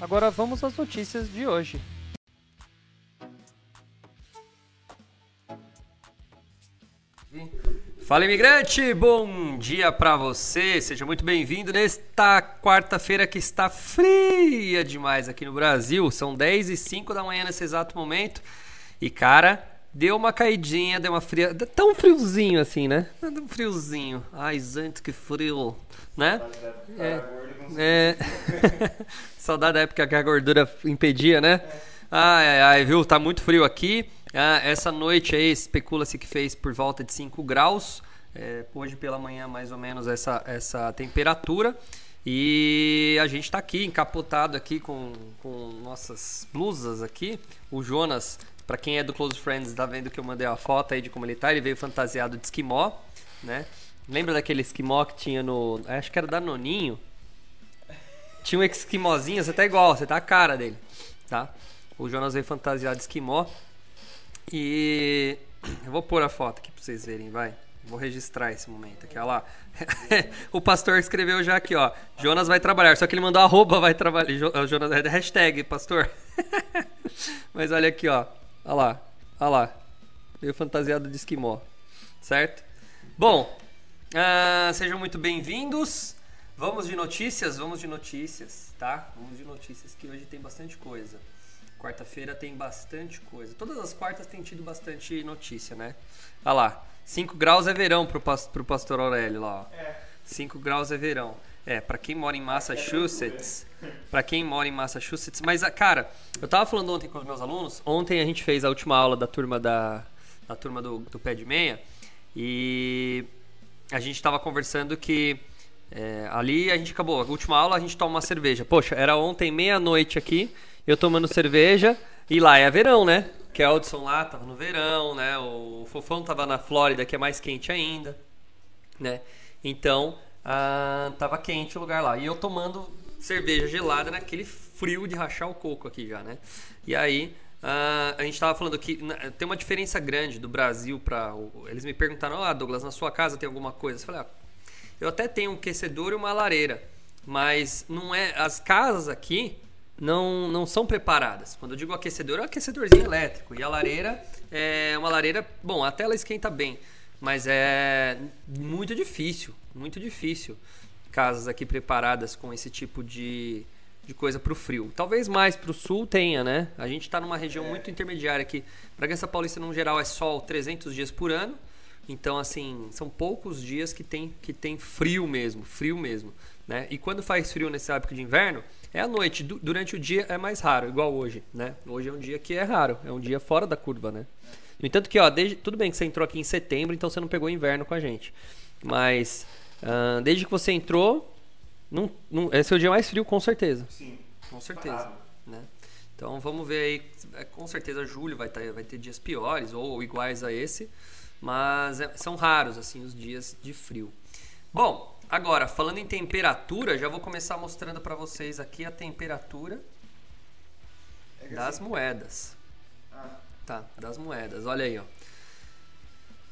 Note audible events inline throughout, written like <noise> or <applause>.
Agora vamos às notícias de hoje. Fala imigrante, bom dia para você. Seja muito bem-vindo nesta quarta-feira que está fria demais aqui no Brasil. São 10 e 5 da manhã nesse exato momento. E cara, deu uma caidinha, deu uma fria, tão friozinho assim, né? Um friozinho. Ai, gente, que frio, né? É, é... <laughs> Saudade da época que a gordura impedia, né? Ai, ai, ai, viu? Tá muito frio aqui. Ah, essa noite aí especula-se que fez por volta de 5 graus. É, hoje pela manhã, mais ou menos, essa, essa temperatura. E a gente está aqui encapotado aqui com, com nossas blusas aqui. O Jonas, para quem é do Close Friends, tá vendo que eu mandei uma foto aí de como ele tá. Ele veio fantasiado de esquimó, né? Lembra daquele esquimó que tinha no... Acho que era da Noninho. Tinha um esquimózinho, você tá igual, você tá a cara dele, tá? O Jonas veio fantasiado de esquimó. E eu vou pôr a foto aqui pra vocês verem, vai. Vou registrar esse momento aqui, olha lá. <laughs> o pastor escreveu já aqui, ó. Jonas vai trabalhar, só que ele mandou arroba vai trabalhar. Jonas, é hashtag, pastor. <laughs> Mas olha aqui, ó. Olha lá, olha lá. Veio fantasiado de esquimó, certo? Bom, uh, sejam muito bem-vindos. Vamos de notícias, vamos de notícias, tá? Vamos de notícias que hoje tem bastante coisa. Quarta-feira tem bastante coisa. Todas as quartas tem tido bastante notícia, né? Olha lá. 5 graus é verão pro, pro pastor Aurélio lá, ó. 5 graus é verão. É, para quem mora em Massachusetts, para quem mora em Massachusetts, mas cara, eu tava falando ontem com os meus alunos, ontem a gente fez a última aula da turma da, da turma do, do pé de meia e a gente tava conversando que é, ali a gente acabou, a última aula a gente toma uma cerveja. Poxa, era ontem meia-noite aqui, eu tomando cerveja, e lá é verão, né? Keldson lá tava no verão, né? O Fofão tava na Flórida, que é mais quente ainda, né? Então, ah, tava quente o lugar lá. E eu tomando cerveja gelada naquele frio de rachar o coco aqui já, né? E aí, a gente tava falando que tem uma diferença grande do Brasil para Eles me perguntaram, ah, Douglas, na sua casa tem alguma coisa? Eu falei, ah, eu até tenho um aquecedor e uma lareira, mas não é... As casas aqui não, não são preparadas. Quando eu digo aquecedor, é um aquecedorzinho elétrico. E a lareira é uma lareira, bom, até ela esquenta bem, mas é muito difícil, muito difícil. Casas aqui preparadas com esse tipo de, de coisa para o frio. Talvez mais para o sul tenha, né? A gente está numa região muito intermediária aqui. Bragança Paulista, no geral, é sol 300 dias por ano. Então, assim, são poucos dias que tem, que tem frio mesmo, frio mesmo. Né? E quando faz frio nesse época de inverno, é à noite. Du durante o dia é mais raro, igual hoje, né? Hoje é um dia que é raro, é um dia fora da curva, né? No entanto que, ó, desde, tudo bem que você entrou aqui em setembro, então você não pegou inverno com a gente. Mas, uh, desde que você entrou, não, não, esse é o dia mais frio, com certeza. Sim. Com certeza. Né? Então, vamos ver aí. É, com certeza, julho vai, tá, vai ter dias piores ou iguais a esse. Mas é, são raros, assim, os dias de frio. Bom, Agora, falando em temperatura, já vou começar mostrando para vocês aqui a temperatura das moedas. Tá, das moedas. Olha aí, ó.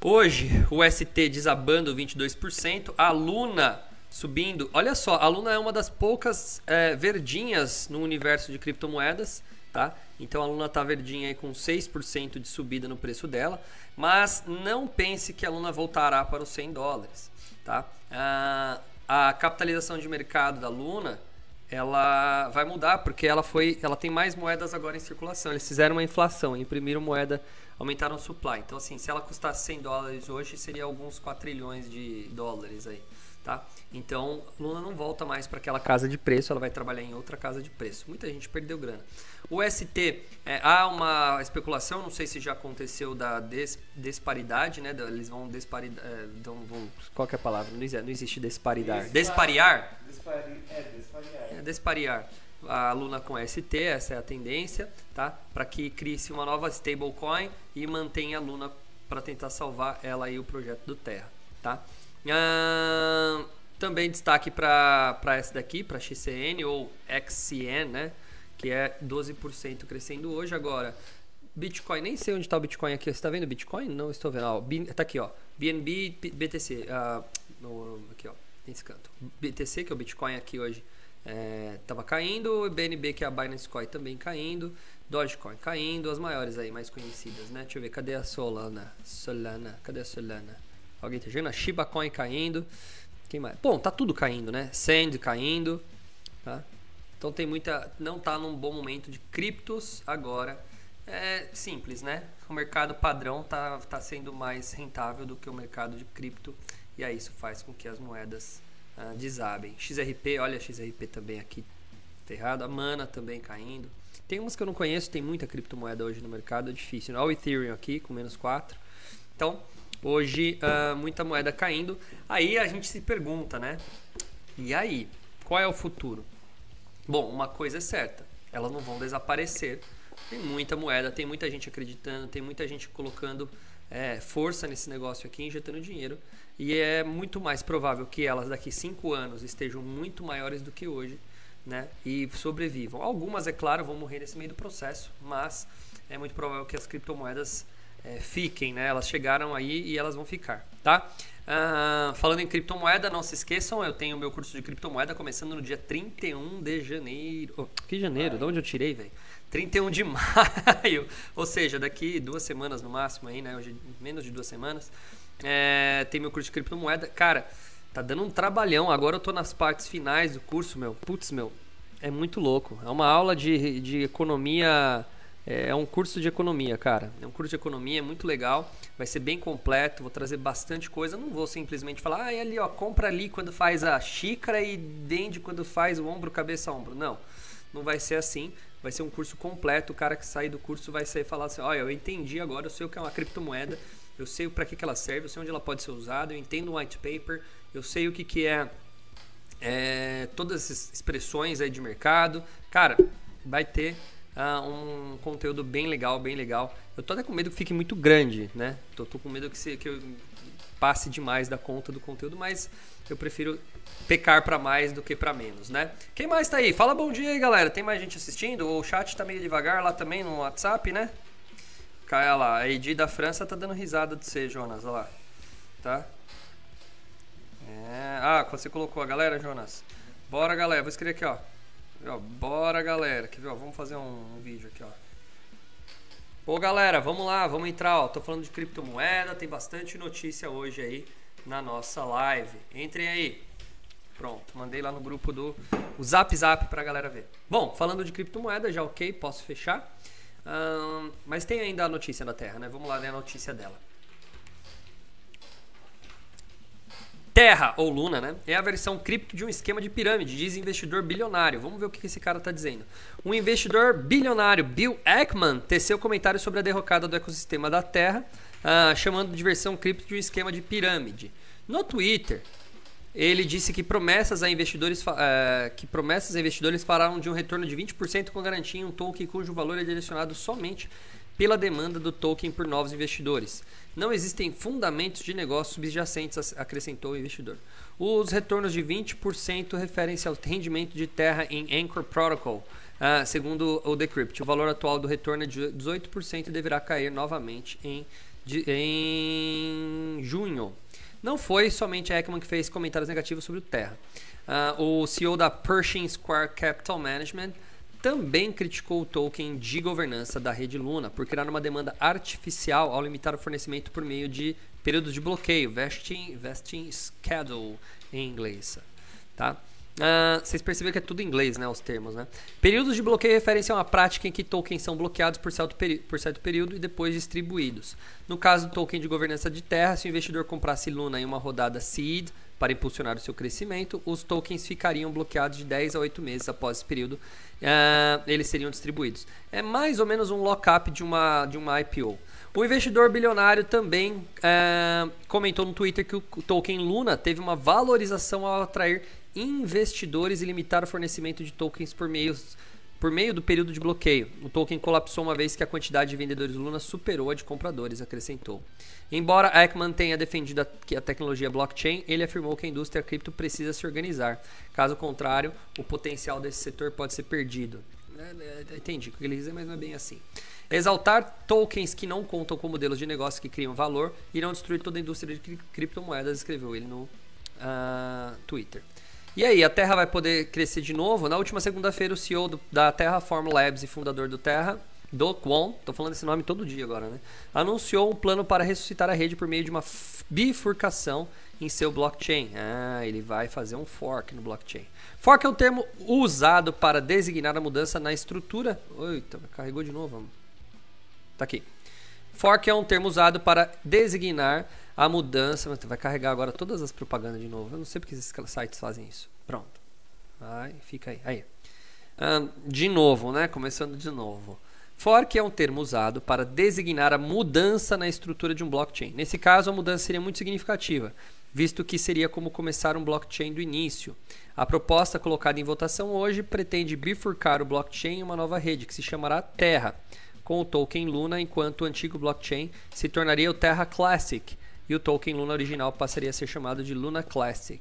Hoje, o ST desabando 22%, a Luna subindo. Olha só, a Luna é uma das poucas é, verdinhas no universo de criptomoedas, tá? Então a Luna tá verdinha aí com 6% de subida no preço dela, mas não pense que a Luna voltará para os 100 dólares. Tá? A, a capitalização de mercado da Luna ela vai mudar porque ela foi, ela tem mais moedas agora em circulação. Eles fizeram uma inflação, imprimiram moeda, aumentaram o supply. Então assim, se ela custasse 100 dólares hoje, seria alguns 4 trilhões de dólares aí, tá? Então, Luna não volta mais para aquela casa de preço, ela vai trabalhar em outra casa de preço. Muita gente perdeu grana. O ST, é, há uma especulação, não sei se já aconteceu da des, disparidade, né? Eles vão disparidade. É, então vão, qual é a palavra? Não existe, não existe disparidade. Despariar? Dispari, é, despariar. É, despariar. a Luna com ST, essa é a tendência, tá? Para que crie-se uma nova stablecoin e mantenha a Luna para tentar salvar ela e o projeto do Terra, tá? Ah, também destaque para essa daqui, para XCN ou XCN, né? Que é 12% crescendo hoje. Agora, Bitcoin, nem sei onde está o Bitcoin aqui. Você está vendo Bitcoin? Não estou vendo. Ah, tá aqui, ó. BNB, BTC. Uh, no, aqui, ó. Nesse canto. BTC, que é o Bitcoin aqui hoje, estava é, caindo. BNB, que é a Binance Coin, também caindo. Dogecoin caindo. As maiores aí, mais conhecidas, né? Deixa eu ver. Cadê a Solana? Solana. Cadê a Solana? Alguém tá vendo? A Shiba Coin caindo. Quem mais? Bom, tá tudo caindo, né? Sand caindo. Tá? Então tem muita. Não tá num bom momento de criptos agora é simples, né? O mercado padrão está tá sendo mais rentável do que o mercado de cripto e aí isso faz com que as moedas ah, desabem. XRP, olha XRP também aqui ferrado, a Mana também caindo. Tem umas que eu não conheço, tem muita criptomoeda hoje no mercado, é difícil. Né? Olha o Ethereum aqui com menos 4. Então, hoje uh, muita moeda caindo. Aí a gente se pergunta, né? E aí, qual é o futuro? Bom, uma coisa é certa, elas não vão desaparecer tem muita moeda, tem muita gente acreditando, tem muita gente colocando é, força nesse negócio aqui, injetando dinheiro. E é muito mais provável que elas daqui cinco anos estejam muito maiores do que hoje, né? E sobrevivam. Algumas, é claro, vão morrer nesse meio do processo, mas é muito provável que as criptomoedas é, fiquem, né? Elas chegaram aí e elas vão ficar, tá? Uh, falando em criptomoeda, não se esqueçam, eu tenho meu curso de criptomoeda começando no dia 31 de janeiro. Oh, que janeiro? De onde eu tirei, velho? 31 de <laughs> maio, ou seja, daqui duas semanas no máximo aí, né? Hoje menos de duas semanas. É, tem meu curso de criptomoeda. Cara, tá dando um trabalhão. Agora eu tô nas partes finais do curso, meu. Putz, meu, é muito louco. É uma aula de, de economia. É, é um curso de economia, cara. É um curso de economia, é muito legal. Vai ser bem completo, vou trazer bastante coisa. Não vou simplesmente falar, ah, é ali, ó, compra ali quando faz a xícara e vende quando faz o ombro, cabeça, ombro. Não, não vai ser assim vai ser um curso completo. O cara que sair do curso vai sair falar assim: olha, eu entendi agora, eu sei o que é uma criptomoeda, eu sei para que, que ela serve, eu sei onde ela pode ser usada, eu entendo o white paper, eu sei o que, que é, é todas essas expressões aí de mercado. Cara, vai ter uh, um conteúdo bem legal, bem legal. Eu tô até com medo que fique muito grande, né? Tô, tô com medo que, se, que eu passe demais da conta do conteúdo, mas eu prefiro pecar para mais do que para menos, né? Quem mais tá aí? Fala bom dia aí, galera. Tem mais gente assistindo? O chat tá meio devagar lá também no WhatsApp, né? Caia lá. A Edi da França tá dando risada de você, Jonas. Olha lá. Tá? É... Ah, você colocou a galera, Jonas? Bora, galera. Vou escrever aqui, ó. Bora, galera. Quer ó? Vamos fazer um, um vídeo aqui, ó. Ô, galera, vamos lá. Vamos entrar, ó. Tô falando de criptomoeda. Tem bastante notícia hoje aí na nossa live. Entrem aí. Pronto, mandei lá no grupo do o Zap Zap pra galera ver. Bom, falando de criptomoeda, já ok, posso fechar. Mas tem ainda a notícia da Terra, né? Vamos lá ler a notícia dela. Terra, ou Luna, né? É a versão cripto de um esquema de pirâmide, diz investidor bilionário. Vamos ver o que esse cara está dizendo. Um investidor bilionário, Bill Ackman, teceu comentários sobre a derrocada do ecossistema da Terra, uh, chamando de versão cripto de um esquema de pirâmide. No Twitter, ele disse que promessas a investidores, uh, que promessas a investidores falaram de um retorno de 20% com garantia em um token cujo valor é direcionado somente pela demanda do token por novos investidores. Não existem fundamentos de negócio subjacentes, acrescentou o investidor. Os retornos de 20% referem-se ao rendimento de terra em Anchor Protocol, uh, segundo o Decrypt. O valor atual do retorno é de 18% e deverá cair novamente em, de, em junho. Não foi somente a Ekman que fez comentários negativos sobre o Terra. Uh, o CEO da Pershing Square Capital Management também criticou o token de governança da rede Luna por criar uma demanda artificial ao limitar o fornecimento por meio de períodos de bloqueio, vesting, vesting schedule em inglês. Tá? Uh, vocês perceberam que é tudo em inglês, né? Os termos, né? Períodos de bloqueio referem-se a uma prática em que tokens são bloqueados por certo, por certo período e depois distribuídos. No caso do token de governança de terra, se o investidor comprasse Luna em uma rodada seed para impulsionar o seu crescimento, os tokens ficariam bloqueados de 10 a 8 meses após esse período. Uh, eles seriam distribuídos. É mais ou menos um lockup de uma, de uma IPO. O investidor bilionário também uh, comentou no Twitter que o token Luna teve uma valorização ao atrair investidores e limitar o fornecimento de tokens por meio, por meio do período de bloqueio. O token colapsou uma vez que a quantidade de vendedores Luna superou a de compradores, acrescentou. Embora Ekman tenha defendido a, que a tecnologia blockchain, ele afirmou que a indústria cripto precisa se organizar. Caso contrário, o potencial desse setor pode ser perdido. É, é, entendi o que ele diz, mas não é bem assim. Exaltar tokens que não contam com modelos de negócio que criam valor não destruir toda a indústria de criptomoedas, escreveu ele no uh, Twitter. E aí, a Terra vai poder crescer de novo? Na última segunda-feira, o CEO do, da Terraform Labs e fundador do Terra, Do Kwon, tô falando esse nome todo dia agora, né? Anunciou um plano para ressuscitar a rede por meio de uma bifurcação em seu blockchain. Ah, ele vai fazer um fork no blockchain. Fork é um termo usado para designar a mudança na estrutura. Eita, carregou de novo. Tá aqui. Fork é um termo usado para designar a mudança. Vai carregar agora todas as propagandas de novo. Eu não sei porque esses sites fazem isso. Pronto. Vai, fica aí. Aí. de novo, né? Começando de novo. Fork é um termo usado para designar a mudança na estrutura de um blockchain. Nesse caso, a mudança seria muito significativa, visto que seria como começar um blockchain do início. A proposta colocada em votação hoje pretende bifurcar o blockchain em uma nova rede, que se chamará Terra com o token Luna, enquanto o antigo blockchain se tornaria o Terra Classic e o token Luna original passaria a ser chamado de Luna Classic.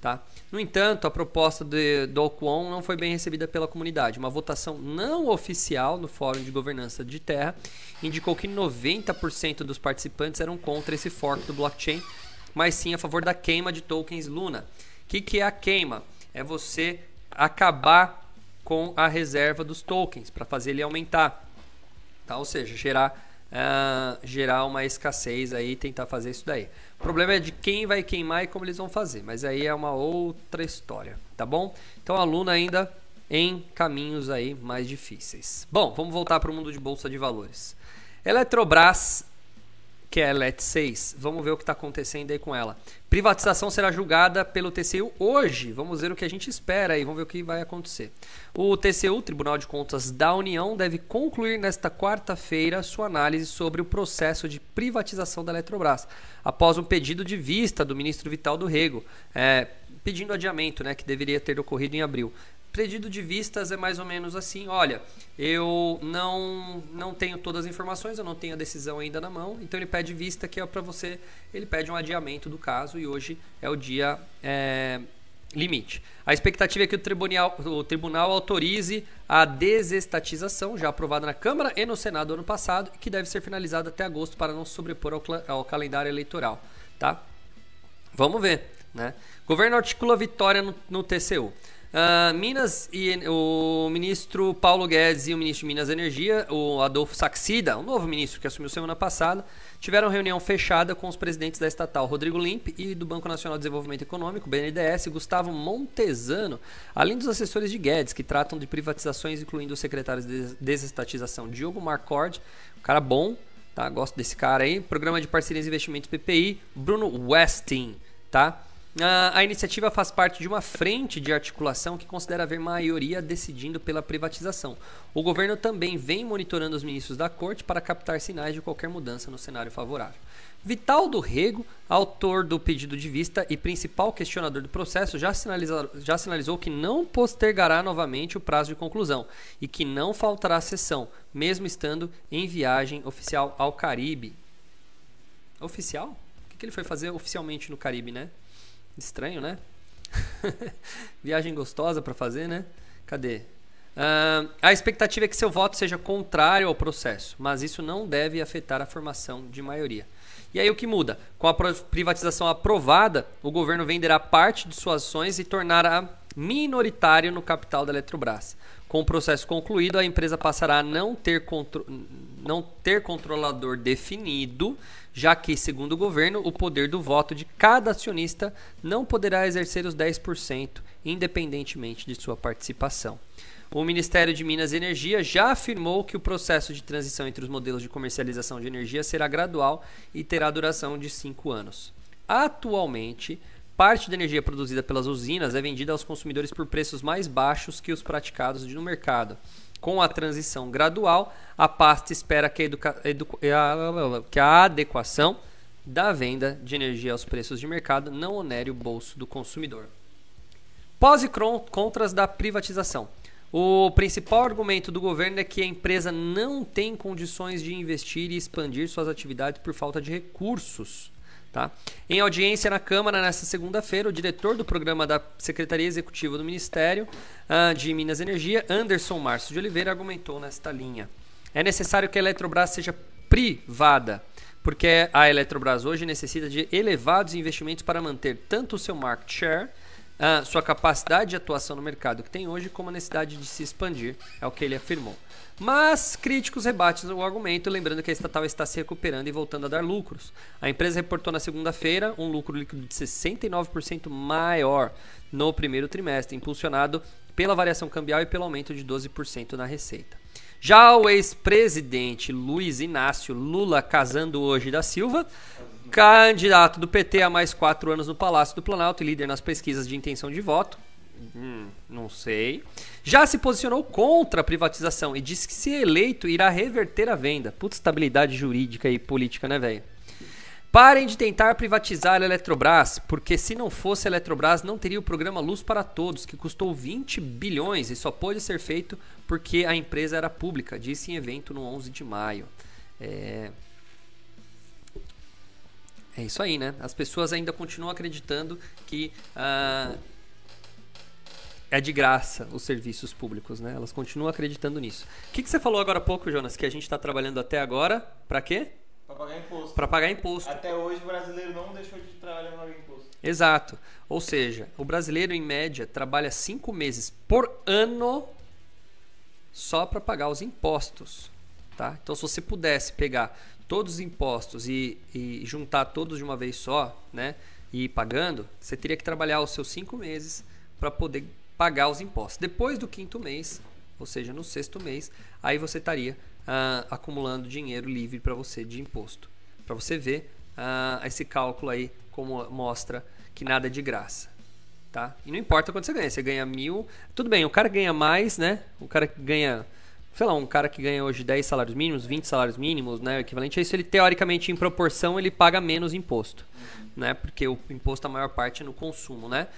Tá? No entanto, a proposta de, do Ocon não foi bem recebida pela comunidade. Uma votação não oficial no Fórum de Governança de Terra indicou que 90% dos participantes eram contra esse fork do blockchain, mas sim a favor da queima de tokens Luna. O que, que é a queima? É você acabar com a reserva dos tokens para fazer ele aumentar. Tá? Ou seja, gerar, uh, gerar uma escassez aí e tentar fazer isso daí. O problema é de quem vai queimar e como eles vão fazer, mas aí é uma outra história, tá bom? Então a Luna ainda em caminhos aí mais difíceis. Bom, vamos voltar para o mundo de bolsa de valores. Eletrobras que é a LET 6. Vamos ver o que está acontecendo aí com ela. Privatização será julgada pelo TCU hoje. Vamos ver o que a gente espera aí, vamos ver o que vai acontecer. O TCU, Tribunal de Contas da União, deve concluir nesta quarta-feira sua análise sobre o processo de privatização da Eletrobras, após um pedido de vista do ministro Vital do Rego, é, pedindo adiamento, né, que deveria ter ocorrido em abril pedido de vistas é mais ou menos assim: olha, eu não não tenho todas as informações, eu não tenho a decisão ainda na mão, então ele pede vista que é para você, ele pede um adiamento do caso e hoje é o dia é, limite. A expectativa é que o tribunal, o tribunal autorize a desestatização, já aprovada na Câmara e no Senado ano passado, e que deve ser finalizada até agosto para não sobrepor ao, ao calendário eleitoral. Tá? Vamos ver. Né? Governo articula vitória no, no TCU. Uh, Minas e o ministro Paulo Guedes e o ministro de Minas e Energia, o Adolfo Saxida, o novo ministro que assumiu semana passada, tiveram reunião fechada com os presidentes da estatal Rodrigo Limpe e do Banco Nacional de Desenvolvimento Econômico, BNDES, Gustavo Montesano, além dos assessores de Guedes, que tratam de privatizações, incluindo os secretários de desestatização Diogo Marcord, um cara bom, tá? Gosto desse cara aí. Programa de Parcerias e Investimentos PPI, Bruno Westing, tá? A, iniciativa faz parte de uma frente de articulação que considera haver maioria decidindo pela privatização. O governo também vem monitorando os ministros da corte para captar sinais de qualquer mudança no cenário favorável. Vital do Rego, autor do pedido de vista e principal questionador do processo, já, já sinalizou que não postergará novamente o prazo de conclusão e que não faltará sessão, mesmo estando em viagem oficial ao Caribe. Oficial? O que ele foi fazer oficialmente no Caribe, né? Estranho, né? <laughs> Viagem gostosa para fazer, né? Cadê? Uh, a expectativa é que seu voto seja contrário ao processo, mas isso não deve afetar a formação de maioria. E aí o que muda? Com a privatização aprovada, o governo venderá parte de suas ações e tornará minoritário no capital da Eletrobras. Com o processo concluído, a empresa passará a não ter, contro não ter controlador definido, já que, segundo o governo, o poder do voto de cada acionista não poderá exercer os 10%, independentemente de sua participação. O Ministério de Minas e Energia já afirmou que o processo de transição entre os modelos de comercialização de energia será gradual e terá duração de cinco anos. Atualmente, parte da energia produzida pelas usinas é vendida aos consumidores por preços mais baixos que os praticados no mercado. Com a transição gradual, a pasta espera que a, que a adequação da venda de energia aos preços de mercado não onere o bolso do consumidor. Pós e contras da privatização. O principal argumento do governo é que a empresa não tem condições de investir e expandir suas atividades por falta de recursos. Tá? Em audiência na Câmara nesta segunda-feira, o diretor do programa da Secretaria Executiva do Ministério uh, de Minas e Energia, Anderson Márcio de Oliveira, argumentou nesta linha. É necessário que a Eletrobras seja privada, porque a Eletrobras hoje necessita de elevados investimentos para manter tanto o seu market share, uh, sua capacidade de atuação no mercado que tem hoje, como a necessidade de se expandir, é o que ele afirmou. Mas críticos rebatem o argumento, lembrando que a estatal está se recuperando e voltando a dar lucros. A empresa reportou na segunda-feira um lucro líquido de 69% maior no primeiro trimestre, impulsionado pela variação cambial e pelo aumento de 12% na receita. Já o ex-presidente Luiz Inácio Lula Casando hoje da Silva, candidato do PT há mais quatro anos no Palácio do Planalto e líder nas pesquisas de intenção de voto, hum, não sei, já se posicionou contra a privatização e disse que, se eleito, irá reverter a venda. Puta estabilidade jurídica e política, né, velho? Parem de tentar privatizar a Eletrobras, porque se não fosse a Eletrobras, não teria o programa Luz para Todos, que custou 20 bilhões e só pôde ser feito porque a empresa era pública, disse em evento no 11 de maio. É... É isso aí, né? As pessoas ainda continuam acreditando que uh, é de graça os serviços públicos, né? Elas continuam acreditando nisso. O que, que você falou agora há pouco, Jonas? Que a gente está trabalhando até agora para quê? Para pagar imposto. Para pagar imposto. Até hoje o brasileiro não deixou de trabalhar para pagar imposto. Exato. Ou seja, o brasileiro em média trabalha cinco meses por ano só para pagar os impostos, tá? Então, se você pudesse pegar todos os impostos e, e juntar todos de uma vez só, né? E ir pagando, você teria que trabalhar os seus cinco meses para poder pagar os impostos. Depois do quinto mês, ou seja, no sexto mês, aí você estaria ah, acumulando dinheiro livre para você de imposto. Para você ver ah, esse cálculo aí como mostra que nada é de graça. Tá? E não importa quanto você ganha, você ganha mil. Tudo bem, o cara ganha mais, né? O cara que ganha, sei lá, um cara que ganha hoje 10 salários mínimos, 20 salários mínimos, né? O equivalente a isso, ele teoricamente, em proporção, ele paga menos imposto. Né? Porque o imposto, a maior parte, é no consumo, né?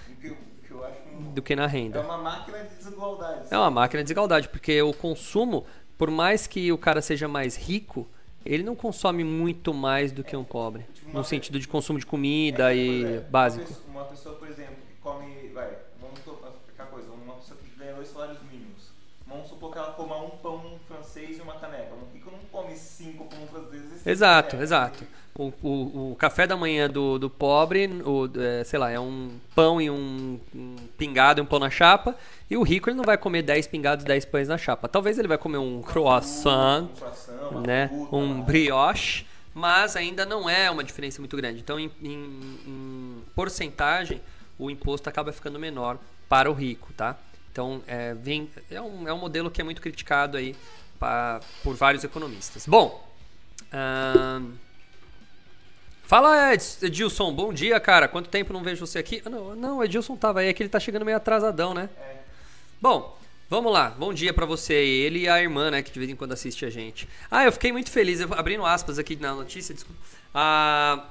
Que eu acho um... do que na renda. É uma máquina de desigualdade. É uma máquina de desigualdade, porque o consumo, por mais que o cara seja mais rico, ele não consome muito mais do que um pobre. Tipo no sentido de consumo de comida é, e é, básico. Uma pessoa, uma pessoa, por exemplo, que come, vai, vamos explicar coisa, uma pessoa que ganha dois salários mínimos. Vamos supor que ela coma um pão francês e uma caneca. Um rico não come cinco pão franceses. Exato, exato. O, o, o, café da manhã do, do pobre, o, é, sei lá, é um pão e um, um pingado e um pão na chapa. E o rico ele não vai comer 10 pingados e 10 pães na chapa. Talvez ele vai comer um croissant, um né, um brioche, mas ainda não é uma diferença muito grande. Então, em, em, em porcentagem, o imposto acaba ficando menor para o rico, tá? Então, é, vem, é, um, é um modelo que é muito criticado aí pra, por vários economistas. Bom, Fala, Edilson, bom dia, cara. Quanto tempo não vejo você aqui? Ah, não, não, o Edilson tava aí, é que ele tá chegando meio atrasadão, né? É. Bom, vamos lá. Bom dia para você aí. Ele e a irmã, né, que de vez em quando assiste a gente. Ah, eu fiquei muito feliz, eu, abrindo aspas aqui na notícia, desculpa. A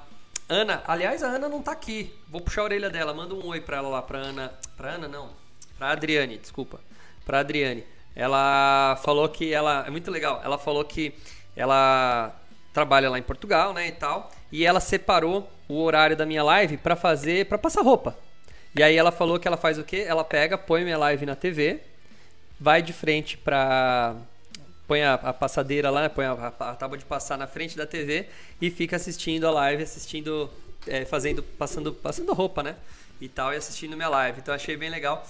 Ana, aliás, a Ana não tá aqui. Vou puxar a orelha dela. Manda um oi pra ela lá, pra Ana. Pra Ana, não. Pra Adriane, desculpa. Pra Adriane. Ela falou que ela. É muito legal. Ela falou que ela trabalha lá em Portugal, né, e tal, e ela separou o horário da minha live para fazer, para passar roupa. E aí ela falou que ela faz o quê? Ela pega, põe minha live na TV, vai de frente para põe a, a, passadeira lá, põe a, a, a, tábua de passar na frente da TV e fica assistindo a live, assistindo, é, fazendo, passando, passando roupa, né? E tal, e assistindo minha live. Então achei bem legal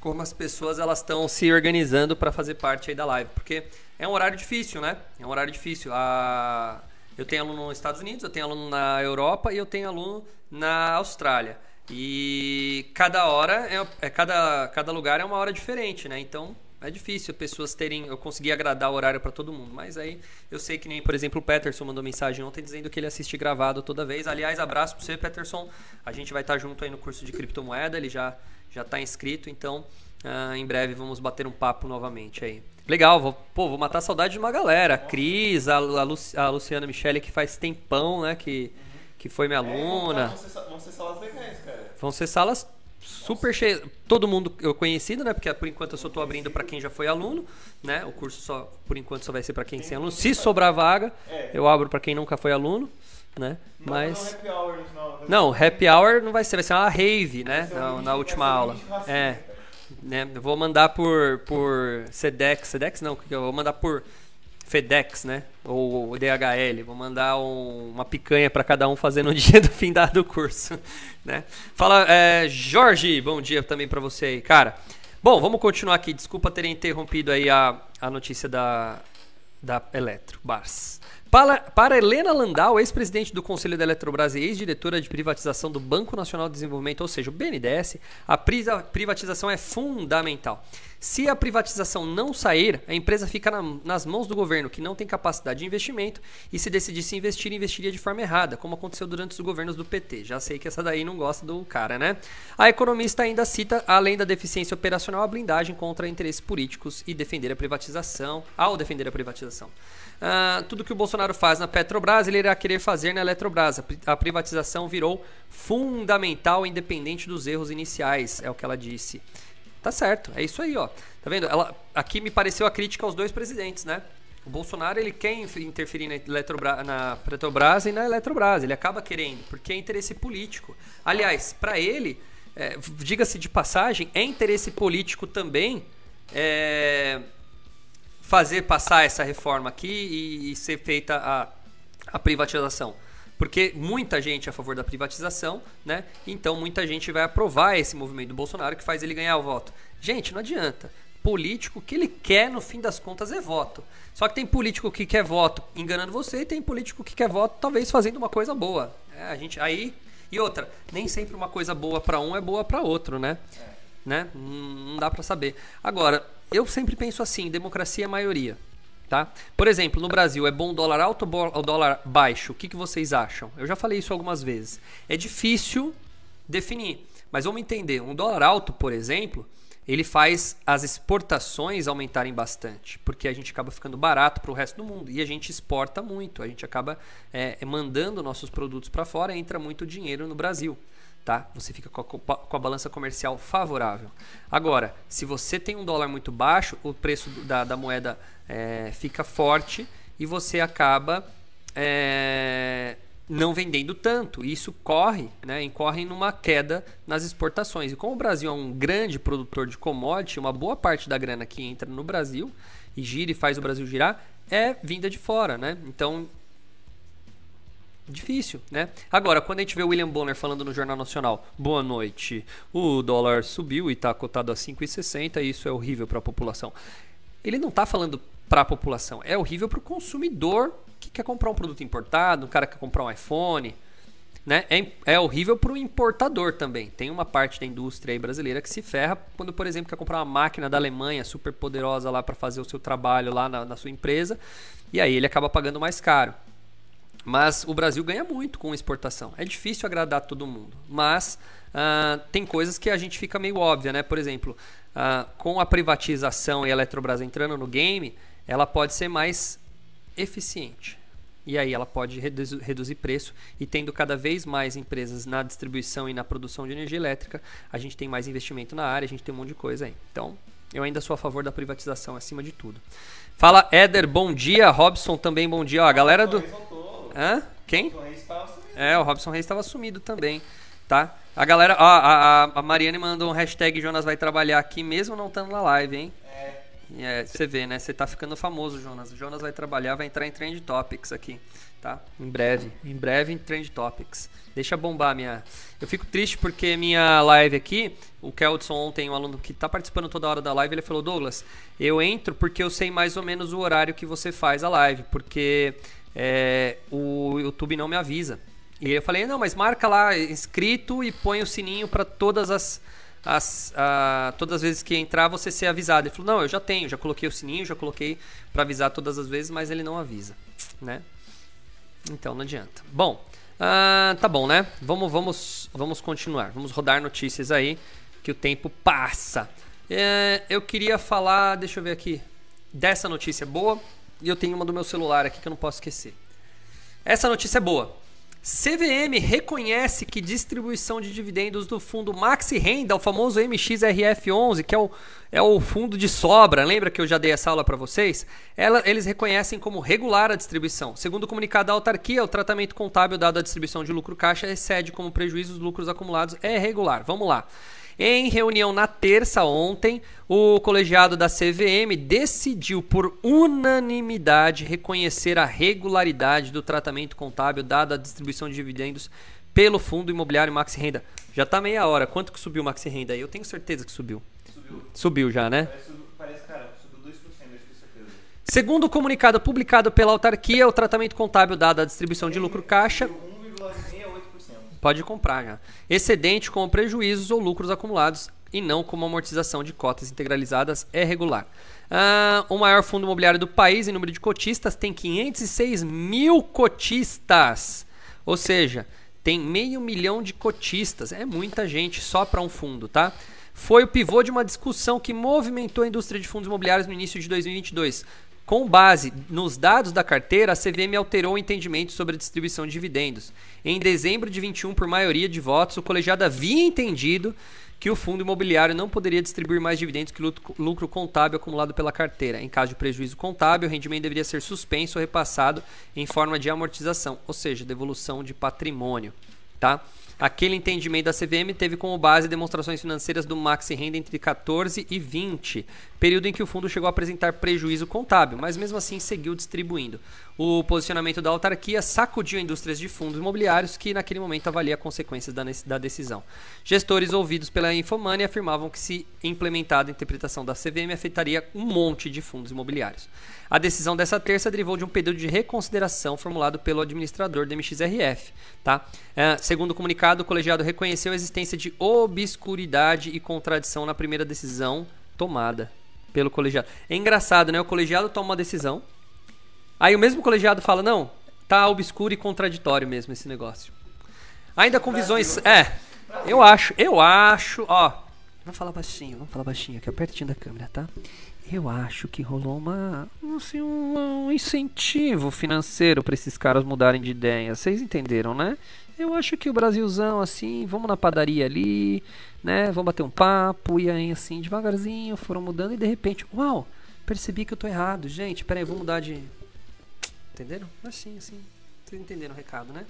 como as pessoas elas estão se organizando para fazer parte aí da live, porque é um horário difícil, né? É um horário difícil. A... Eu tenho aluno nos Estados Unidos, eu tenho aluno na Europa e eu tenho aluno na Austrália. E cada hora, é, é cada, cada lugar é uma hora diferente, né? Então é difícil pessoas terem. Eu conseguir agradar o horário para todo mundo. Mas aí eu sei que nem, por exemplo, o Peterson mandou mensagem ontem dizendo que ele assiste gravado toda vez. Aliás, abraço para você, Peterson. A gente vai estar junto aí no curso de criptomoeda. Ele já já está inscrito, então uh, em breve vamos bater um papo novamente aí. Legal, vou, pô, vou matar a saudade de uma galera. A Cris, a, a, Lu, a Luciana Michele, que faz tempão, né? Que, que foi minha aluna. É, vão, ser, vão ser salas legais, cara. Vão ser salas super cheio. Todo mundo eu conhecido, né? Porque por enquanto eu só estou abrindo para quem já foi aluno, né? O curso só por enquanto só vai ser para quem é aluno. Se sobrar vaga, É. eu abro para quem nunca foi aluno, né? Não, Mas Não, happy hour no final. não, happy hour não vai ser, vai ser uma rave, né? Na, na última aula. É, cara. Né? Eu vou mandar por por Sedex, Sedex não, que eu vou mandar por FedEx, né? Ou, ou DHL. Vou mandar um- uma picanha para cada um fazer no <laughs> dia do fim da- do curso, <laughs> né? Fala, é, Jorge, bom dia também para você aí, cara. Bom, vamos continuar aqui. Desculpa ter interrompido aí a, a notícia da da Eletro, Bars. Para, para Helena Landau, ex-presidente do Conselho da Eletrobras e ex-diretora de privatização do Banco Nacional de Desenvolvimento, ou seja, o BNDES, a privatização é fundamental. Se a privatização não sair, a empresa fica na- nas mãos do governo, que não tem capacidade de investimento, e se decidisse investir, investiria de forma errada, como aconteceu durante os governos do PT. Já sei que essa daí não gosta do cara, né? A economista ainda cita, além da deficiência operacional, a blindagem contra interesses políticos e defender a privatização, ao defender a privatização. Ah, tudo que o Bolsonaro faz na Petrobras, ele irá querer fazer na Eletrobras. A pri- A privatização virou fundamental, independente dos erros iniciais, é o que ela disse. Tá certo, é isso aí, ó. Tá vendo? Ela, aqui me pareceu a crítica aos dois presidentes, né? O Bolsonaro ele quer interferir na, Eletrobra, na Petrobras e na Eletrobras. Ele acaba querendo, porque é interesse político. Aliás, para ele, é, diga-se de passagem, é interesse político também é, fazer passar essa reforma aqui e, e ser feita a, a privatização. Porque muita gente é a favor da privatização, né? Então muita gente vai aprovar esse movimento do Bolsonaro que faz ele ganhar o voto. Gente, não adianta. Político, o que ele quer no fim das contas é voto. Só que tem político que quer voto enganando você e tem político que quer voto talvez fazendo uma coisa boa. É, a gente aí e outra, nem sempre uma coisa boa para um é boa para outro, né? né? Hum, Não dá pra saber. Agora, eu sempre penso assim, democracia é maioria, tá? Por exemplo, no Brasil é bom o dólar alto ou ou dólar baixo? O que, que vocês acham? Eu já falei isso algumas vezes. É difícil definir, mas vamos entender. Um dólar alto, por exemplo, ele faz as exportações aumentarem bastante, porque a gente acaba ficando barato para o resto do mundo e a gente exporta muito, a gente acaba é, mandando nossos produtos para fora, entra muito dinheiro no Brasil tá? Você fica com a, com a balança comercial favorável. Agora, se você tem um dólar muito baixo, o preço da, da moeda é, fica forte e você acaba é, não vendendo tanto. Isso corre, né? Incorre numa queda nas exportações. E como o Brasil é um grande produtor de commodity, uma boa parte da grana que entra no Brasil e gira e faz o Brasil girar é vinda de fora, né? Então Difícil, né? Agora, quando a gente vê o William Bonner falando no Jornal Nacional, boa noite, o dólar subiu e está cotado a 5,60 e isso é horrível para a população. Ele não está falando para a população, é horrível para o consumidor que quer comprar um produto importado, o cara que quer comprar um iPhone, né? É, é horrível para o importador também. Tem uma parte da indústria brasileira que se ferra quando, por exemplo, quer comprar uma máquina da Alemanha super poderosa lá para fazer o seu trabalho lá na, na sua empresa e aí ele acaba pagando mais caro. Mas o Brasil ganha muito com exportação. É difícil agradar todo mundo. Mas ah, tem coisas que a gente fica meio óbvia, né? Por exemplo, ah, com a privatização e a Eletrobras entrando no game, ela pode ser mais eficiente. E aí ela pode redu- reduzir preço e tendo cada vez mais empresas na distribuição e na produção de energia elétrica, a gente tem mais investimento na área, a gente tem um monte de coisa aí. Então, eu ainda sou a favor da privatização acima de tudo. Fala Éder, bom dia. Robson também, bom dia. Ó, a galera do. Hã? Quem? O Reis. É, o Robson Reis estava sumido também, tá? A galera, ó, a, a, a Mariane mandou um hashtag Jonas vai trabalhar aqui mesmo não estando na live, hein? É. É, você vê, né? Você tá ficando famoso, Jonas. O Jonas vai trabalhar, vai entrar em Trend Topics aqui, tá? Em breve. Em breve em Trend Topics. Deixa bombar minha. Eu fico triste porque minha live aqui, o Keldson ontem, um aluno que tá participando toda hora da live, ele falou: Douglas, eu entro porque eu sei mais ou menos o horário que você faz a live, porque é, o YouTube não me avisa. E eu falei: não, mas marca lá inscrito e põe o sininho para todas as as, ah, todas as vezes que entrar você ser avisado. Ele falou: Não, eu já tenho, já coloquei o sininho, já coloquei para avisar todas as vezes, mas ele não avisa, né? Então não adianta. Bom, ah, tá bom, né? Vamos, vamos, vamos continuar. Vamos rodar notícias aí que o tempo passa. É, eu queria falar, deixa eu ver aqui, dessa notícia boa e eu tenho uma do meu celular aqui que eu não posso esquecer. Essa notícia é boa. CVM reconhece que distribuição de dividendos do fundo Maxi Renda, o famoso MXRF11, que é o, é o fundo de sobra, lembra que eu já dei essa aula para vocês? Ela, eles reconhecem como regular a distribuição. Segundo o comunicado da autarquia, o tratamento contábil dado à distribuição de lucro caixa excede como prejuízo os lucros acumulados é regular. Vamos lá. Em reunião na terça ontem, o colegiado da CVM decidiu por unanimidade reconhecer a regularidade do tratamento contábil dado à distribuição de dividendos pelo Fundo Imobiliário Maxi Renda. Já está meia hora. Quanto que subiu o Maxi Renda aí? Eu tenho certeza que subiu. Subiu. Subiu já, né? Parece, parece cara, subiu 2%, eu tenho certeza. Segundo o comunicado publicado pela autarquia, o tratamento contábil dado à distribuição de lucro caixa 1,68%. Pode comprar, já. excedente com prejuízos ou lucros acumulados e não como amortização de cotas integralizadas é regular. Ah, o maior fundo imobiliário do país em número de cotistas tem 506 mil cotistas, ou seja, tem meio milhão de cotistas. É muita gente só para um fundo, tá? Foi o pivô de uma discussão que movimentou a indústria de fundos imobiliários no início de 2022. Com base nos dados da carteira, a CVM alterou o entendimento sobre a distribuição de dividendos. Em dezembro de 21, por maioria de votos, o colegiado havia entendido que o fundo imobiliário não poderia distribuir mais dividendos que lucro- lucro contábil acumulado pela carteira. Em caso de prejuízo contábil, o rendimento deveria ser suspenso ou repassado em forma de amortização, ou seja, devolução de patrimônio. Tá? Aquele entendimento da CVM teve como base demonstrações financeiras do Maxi Renda entre 14 e 20, período em que o fundo chegou a apresentar prejuízo contábil, mas mesmo assim seguiu distribuindo. O posicionamento da autarquia sacudiu indústrias de fundos imobiliários que naquele momento avalia consequências da, da decisão. Gestores ouvidos pela Infomani afirmavam que se implementada a interpretação da CVM afetaria um monte de fundos imobiliários. A decisão dessa terça derivou de um pedido de reconsideração formulado pelo administrador do MXRF. Tá? É, segundo o comunicado, o colegiado reconheceu a existência de obscuridade e contradição na primeira decisão tomada pelo colegiado. É engraçado, né? O colegiado toma uma decisão, aí o mesmo colegiado fala: não, tá obscuro e contraditório mesmo esse negócio. Ainda com visões. É, eu acho, eu acho, ó. Vamos falar baixinho, vamos falar baixinho aqui, pertinho da câmera, tá? Eu acho que rolou uma, assim, um, um incentivo financeiro para esses caras mudarem de ideia. Vocês entenderam, né? Eu acho que o Brasilzão, assim, vamos na padaria ali, né? Vamos bater um papo e aí, assim, devagarzinho foram mudando e de repente, uau, percebi que eu tô errado. Gente, peraí, vou mudar de. Entenderam? Assim, assim. Vocês entenderam o recado, né?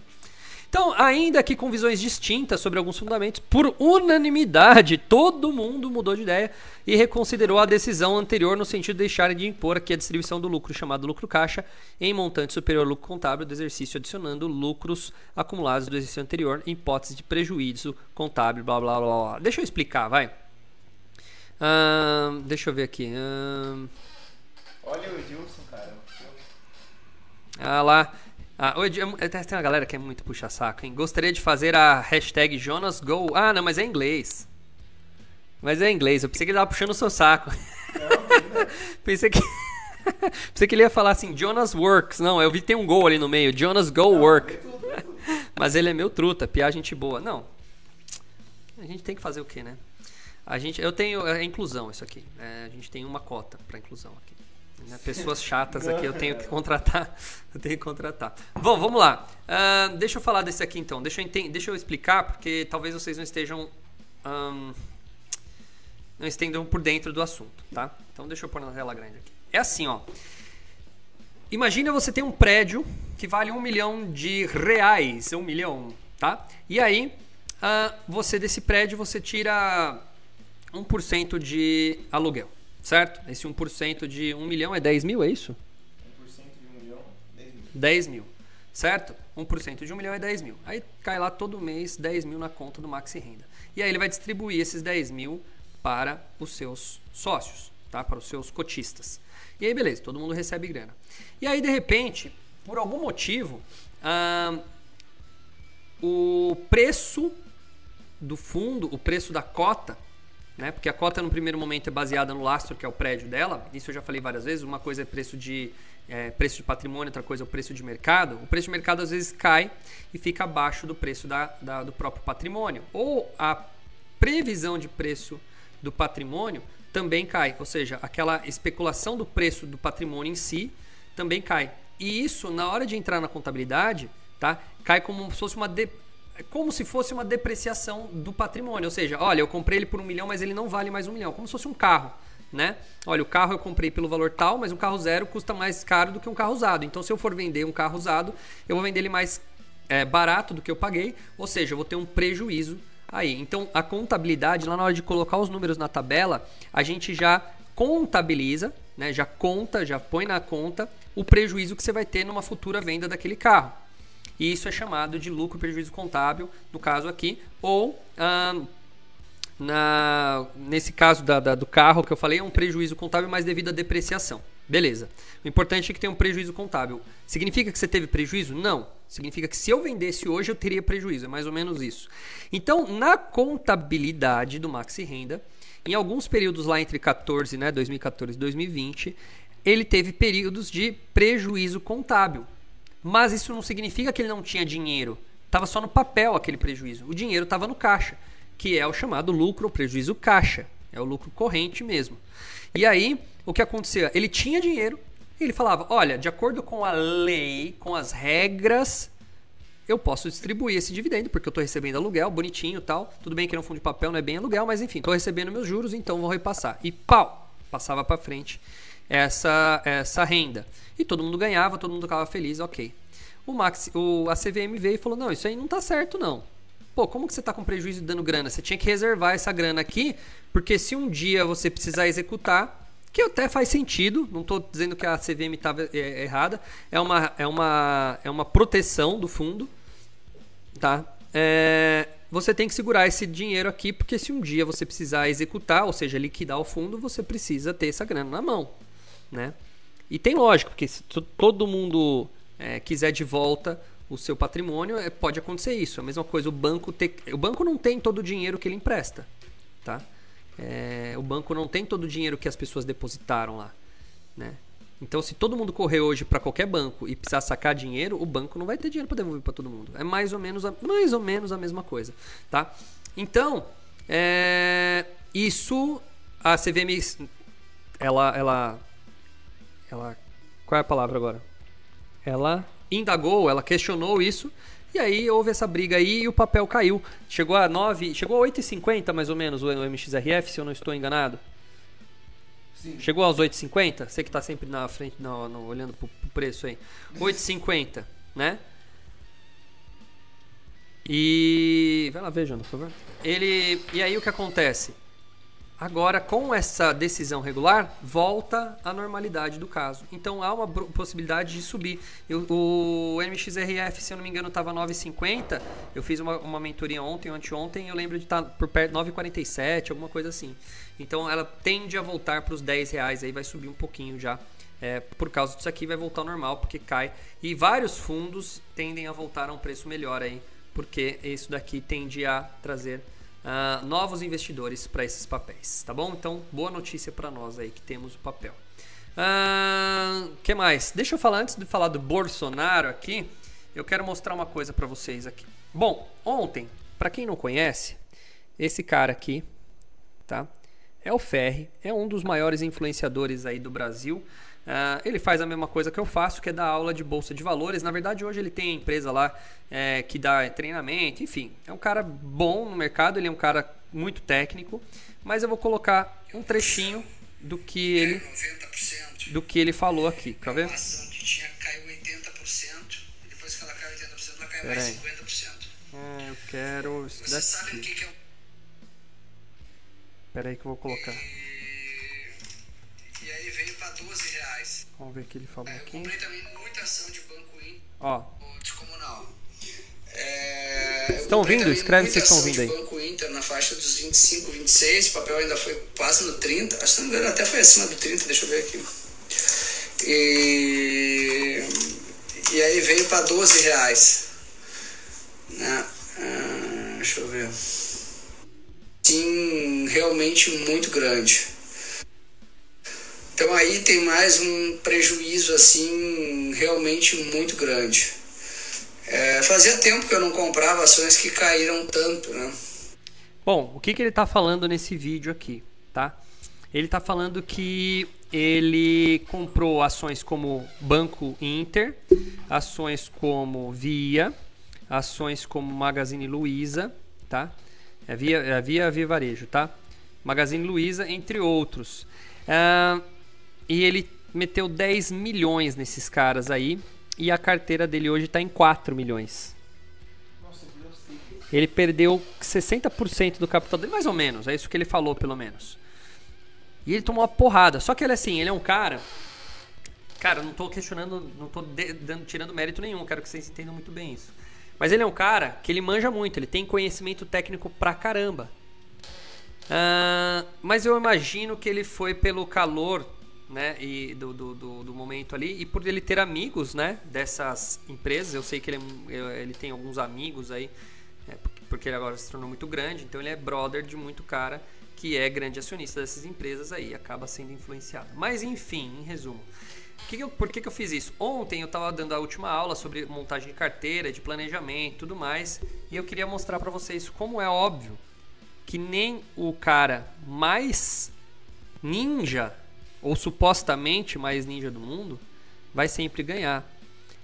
Então, ainda que com visões distintas sobre alguns fundamentos, por unanimidade, todo mundo mudou de ideia e reconsiderou a decisão anterior no sentido de deixar de impor aqui a distribuição do lucro, chamado lucro caixa, em montante superior ao lucro contábil do exercício, adicionando lucros acumulados do exercício anterior em hipótese de prejuízo contábil, blá blá blá blá. Deixa eu explicar, vai. Deixa eu ver aqui. Olha o Edilson, cara. Ah lá. Ah, o é- tem uma galera que é muito puxa-saco, hein? Gostaria de fazer a hashtag JonasGo. Ah, não, mas é em inglês. Mas é em inglês. Eu pensei que ele tava puxando o seu saco. <laughs> pensei que. <laughs> pensei que ele ia falar assim, Jonas Works. Não, eu vi que tem um gol ali no meio. Jonas Go Work. <laughs> Mas ele é meu truta, piá gente boa. Não. A gente tem que fazer o quê, né? A gente, eu tenho. É inclusão isso aqui. É, a gente tem uma cota pra inclusão aqui. Né? Pessoas chatas aqui eu tenho que <laughs> contratar. Eu tenho que contratar. Bom, vamos lá. Ah, deixa eu falar desse aqui então. Deixa eu, enten- deixa eu explicar, porque talvez vocês não estejam. ahn, não estejam por dentro do assunto, tá? Então deixa eu pôr na tela grande aqui. É assim, ó. Imagina você tem um prédio que vale um milhão de reais, um milhão, tá? E aí, ah, você desse prédio você tira 1% de aluguel, certo? Esse 1% de 1 milhão é 10 mil, é isso? 1% de 1 milhão, 10 mil. 10 mil, certo? 1% de 1 milhão é 10 mil. Aí cai lá todo mês 10 mil na conta do Maxi Renda. E aí ele vai distribuir esses 10 mil para os seus sócios, tá? Para os seus cotistas. E aí, beleza, todo mundo recebe grana. E aí, de repente, por algum motivo, ah, o preço do fundo, o preço da cota, né? Porque a cota no primeiro momento é baseada no lastro, que é o prédio dela. Isso eu já falei várias vezes. Uma coisa é preço de é, preço de patrimônio, outra coisa é o preço de mercado. O preço de mercado às vezes cai e fica abaixo do preço da, da- do próprio patrimônio. Ou a previsão de preço do patrimônio também cai. Ou seja, aquela especulação do preço do patrimônio em si também cai. E isso, na hora de entrar na contabilidade, tá? Cai como se fosse uma de... como se fosse uma depreciação do patrimônio, ou seja, olha, eu comprei ele por um milhão, mas ele não vale mais um milhão, como se fosse um carro. Né? Olha, o carro eu comprei pelo valor tal, mas um carro zero custa mais caro do que um carro usado. Então, se eu for vender um carro usado, eu vou vender ele mais é, barato do que eu paguei, ou seja, eu vou ter um prejuízo aí. Então, a contabilidade, lá na hora de colocar os números na tabela, a gente já contabiliza, né, já conta, já põe na conta o prejuízo que você vai ter numa futura venda daquele carro. E isso é chamado de lucro prejuízo contábil, no caso aqui, ou na, nesse caso da, da, do carro que eu falei, é um prejuízo contábil, mas devido à depreciação. Beleza. O importante é que tem um prejuízo contábil. Significa que você teve prejuízo? Não. Significa que se eu vendesse hoje, eu teria prejuízo. É mais ou menos isso. Então, na contabilidade do Maxi Renda, em alguns períodos lá entre 14, né, 2014 e 2020, ele teve períodos de prejuízo contábil. Mas isso não significa que ele não tinha dinheiro. Estava só no papel aquele prejuízo. O dinheiro estava no caixa que é o chamado lucro ou prejuízo caixa. É o lucro corrente mesmo. E aí, o que acontecia? Ele tinha dinheiro, ele falava: olha, de acordo com a lei, com as regras, eu posso distribuir esse dividendo, porque eu estou recebendo aluguel, bonitinho tal. Tudo bem que não fundo de papel, não é bem aluguel, mas enfim, estou recebendo meus juros, então vou repassar. E pau! Passava para frente essa, essa renda. E todo mundo ganhava, todo mundo ficava feliz, ok. O Max, o, a CVM veio e falou: não, isso aí não está certo, não. Pô, como que você está com prejuízo dando grana? Você tinha que reservar essa grana aqui, porque se um dia você precisar executar, que até faz sentido, não estou dizendo que a CVM estava é, errada, é uma, é, uma, é uma proteção do fundo, tá? É, você tem que segurar esse dinheiro aqui, porque se um dia você precisar executar, ou seja, liquidar o fundo, você precisa ter essa grana na mão, né? E tem lógico, porque se todo mundo é, quiser de volta o seu patrimônio, é, pode acontecer isso. A mesma coisa, o banco ter, o banco não tem todo o dinheiro que ele empresta, tá? É, o banco não tem todo o dinheiro que as pessoas depositaram lá, né? Então, se todo mundo correr hoje para qualquer banco e precisar sacar dinheiro, o banco não vai ter dinheiro para devolver para todo mundo. É mais ou menos a, mais ou menos a mesma coisa, tá? Então, é, isso a CVM ela ela ela qual é a palavra agora? Ela indagou, ela questionou isso. E aí houve essa briga aí e o papel caiu. Chegou a 9, chegou a 8,50 mais ou menos o MXRF, se eu não estou enganado. Sim. Chegou aos 8,50? Você que está sempre na frente, no, no, olhando pro, pro preço aí. 8,50, né? E. Vai lá ver, João, por favor. Ele. E aí o que acontece? Agora, com essa decisão regular, volta à normalidade do caso. Então, há uma possibilidade de subir. Eu, o MXRF, se eu não me engano, estava 9,50. Eu fiz uma, uma mentoria ontem anteontem. Eu lembro de estar tá por perto 9,47, alguma coisa assim. Então, ela tende a voltar para os 10 reais. Aí vai subir um pouquinho já. É, por causa disso aqui, vai voltar ao normal, porque cai. E vários fundos tendem a voltar a um preço melhor aí. Porque isso daqui tende a trazer uh, novos investidores para esses papéis, tá bom? Então, boa notícia para nós aí que temos o papel. O uh, que mais? Deixa eu falar antes de falar do Bolsonaro aqui. Eu quero mostrar uma coisa para vocês aqui. Bom, ontem, para quem não conhece, esse cara aqui, tá? É o Ferri, é um dos maiores influenciadores aí do Brasil. Uh, ele faz a mesma coisa que eu faço, que é dar aula de bolsa de valores. Na verdade, hoje ele tem a empresa lá é, que dá treinamento, enfim. É um cara bom no mercado, ele é um cara muito técnico. Mas eu vou colocar um trechinho do que ele, do que ele falou aqui. Quer ver? tinha caiu 80%, depois que ela caiu 80%, ela caiu mais 50%. É, eu quero isso Você daqui. sabe o que, que é Espera aí que eu vou colocar. E, e aí veio para 12 reais. Vamos ver o que ele falou é, aqui. Eu comprei também muita ação de Banco In. Ó. Descomunal. É, estão ouvindo? Escreve se estão ouvindo aí. Banco Inter na faixa dos 25, 26. O papel ainda foi quase no 30. Acho que até foi acima do 30. Deixa eu ver aqui. E, e aí veio para 12 reais. Né? Ah, deixa eu ver sim realmente muito grande. Então aí tem mais um prejuízo assim realmente muito grande. É, fazia tempo que eu não comprava ações que caíram tanto, né? Bom, o que, que ele está falando nesse vídeo aqui, tá? Ele está falando que ele comprou ações como Banco Inter, ações como Via, ações como Magazine Luiza, tá? É via, é via, via Varejo, tá? Magazine Luiza, entre outros. Uh, e ele meteu 10 milhões nesses caras aí. E a carteira dele hoje está em 4 milhões. Ele perdeu 60% do capital dele, mais ou menos. É isso que ele falou, pelo menos. E ele tomou uma porrada. Só que ele assim, ele é um cara. Cara, não tô questionando, não dando, tirando mérito nenhum, quero que vocês entendam muito bem isso. Mas ele é um cara que ele manja muito, ele tem conhecimento técnico pra caramba. Uh, mas eu imagino que ele foi pelo calor né, e do, do, do, do, momento ali e por ele ter amigos né, dessas empresas. Eu sei que ele, é ele tem alguns amigos aí, né, porque ele agora se tornou muito grande, então ele é brother de muito cara que é grande acionista dessas empresas aí, acaba sendo influenciado. Mas enfim, em resumo. Que que eu, por que, que eu fiz isso? Ontem eu estava dando a última aula sobre montagem de carteira, de planejamento tudo mais, e eu queria mostrar para vocês como é óbvio que nem o cara mais ninja, ou supostamente mais ninja do mundo, vai sempre ganhar.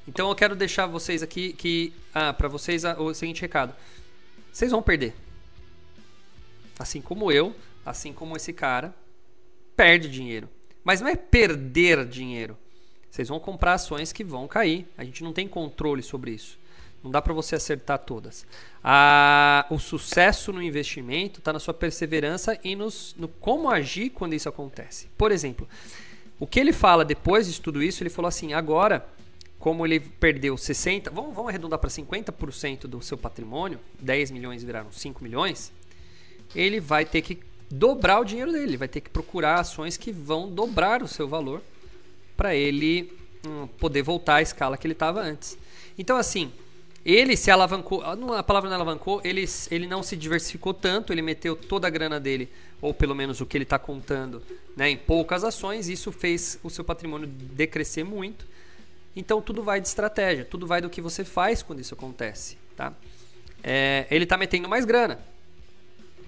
Então eu quero deixar vocês aqui que ah, para vocês o seguinte recado: vocês vão perder, assim como eu, assim como esse cara, perde dinheiro. Mas não é perder dinheiro. Vocês vão comprar ações que vão cair. A gente não tem controle sobre isso. Não dá para você acertar todas. O sucesso no investimento está na sua perseverança e nos, no como agir quando isso acontece. Por exemplo, o que ele fala depois de tudo isso, ele falou assim: agora, como ele perdeu 60%, vamos, vamos arredondar para 50% do seu patrimônio, 10 milhões viraram 5 milhões, ele vai ter que dobrar o dinheiro dele, vai ter que procurar ações que vão dobrar o seu valor para ele hum, poder voltar à escala que ele estava antes. Então, assim, ele se alavancou, a palavra não alavancou, ele, ele não se diversificou tanto, ele meteu toda a grana dele, ou pelo menos o que ele está contando, né, em poucas ações, isso fez o seu patrimônio decrescer muito. Então, tudo vai de estratégia, tudo vai do que você faz quando isso acontece. Tá? É, ele está metendo mais grana,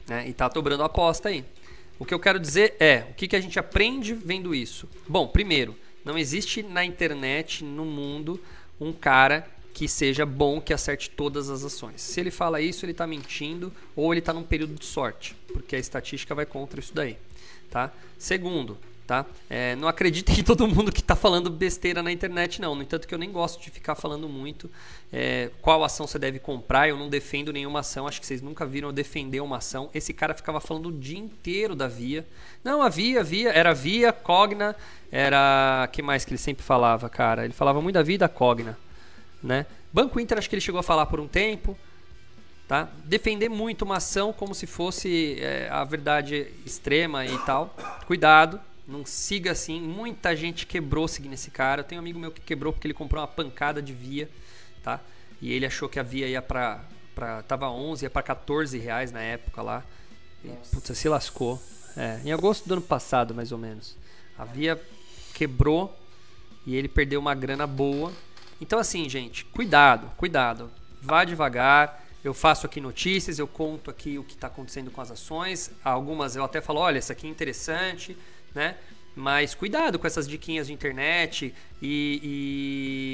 né? E tá dobrando a aposta aí. O que eu quero dizer é, o que, que a gente aprende vendo isso? Bom, primeiro, não existe na internet, no mundo, um cara que seja bom, que acerte todas as ações. Se ele fala isso, ele está mentindo ou ele está num período de sorte, porque a estatística vai contra isso daí. Tá? Segundo, tá? É, não acredite <laughs> em todo mundo que está falando besteira na internet, não. No entanto, que eu nem gosto de ficar falando muito é, qual ação você deve comprar. Eu não defendo nenhuma ação. Acho que vocês nunca viram eu defender uma ação. Esse cara ficava falando o dia inteiro da Via. Não, a Via, Via, era Via, Cogna, era. que mais que ele sempre falava, cara? Ele falava muito da Via da Cogna, né? Banco Inter, acho que ele chegou a falar por um tempo. Tá? Defender muito uma ação como se fosse é, a verdade extrema e tal. Cuidado, não siga assim. Muita gente quebrou seguindo esse cara. Eu tenho um amigo meu que quebrou porque ele comprou uma pancada de via, tá? E ele achou que a via ia pra tava 11, ia pra 14 reais na época lá. E, putz, se lascou. É, em agosto do ano passado, mais ou menos. A via quebrou e ele perdeu uma grana boa. Então, assim, gente, cuidado, cuidado. Vá devagar. Eu faço aqui notícias, eu conto aqui o que está acontecendo com as ações. Algumas eu até falo, olha, isso aqui é interessante né? Mas cuidado com essas diquinhas de internet e,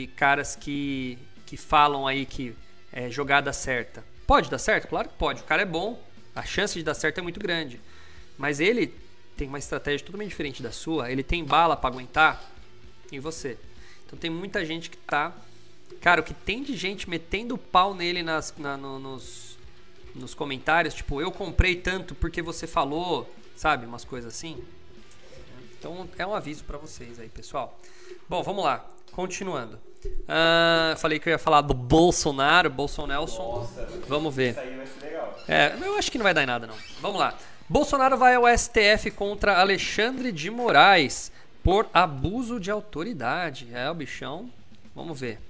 e caras que, que falam aí que é jogada certa. Pode dar certo? Claro que pode. O cara é bom, a chance de dar certo é muito grande. Mas ele tem uma estratégia totalmente diferente da sua, ele tem bala para aguentar em você. Então tem muita gente que tá. Cara, o que tem de gente metendo pau nele nas, na, no, nos, nos comentários, tipo, eu comprei tanto porque você falou, sabe? Umas coisas assim. Então é um aviso para vocês aí, pessoal. Bom, vamos lá. Continuando. Uh, falei que eu ia falar do Bolsonaro. Nossa, vamos ver. Isso aí vai ser legal. É, eu acho que não vai dar em nada, não. Vamos lá. Bolsonaro vai ao STF contra Alexandre de Moraes por abuso de autoridade. É, o bichão. Vamos ver.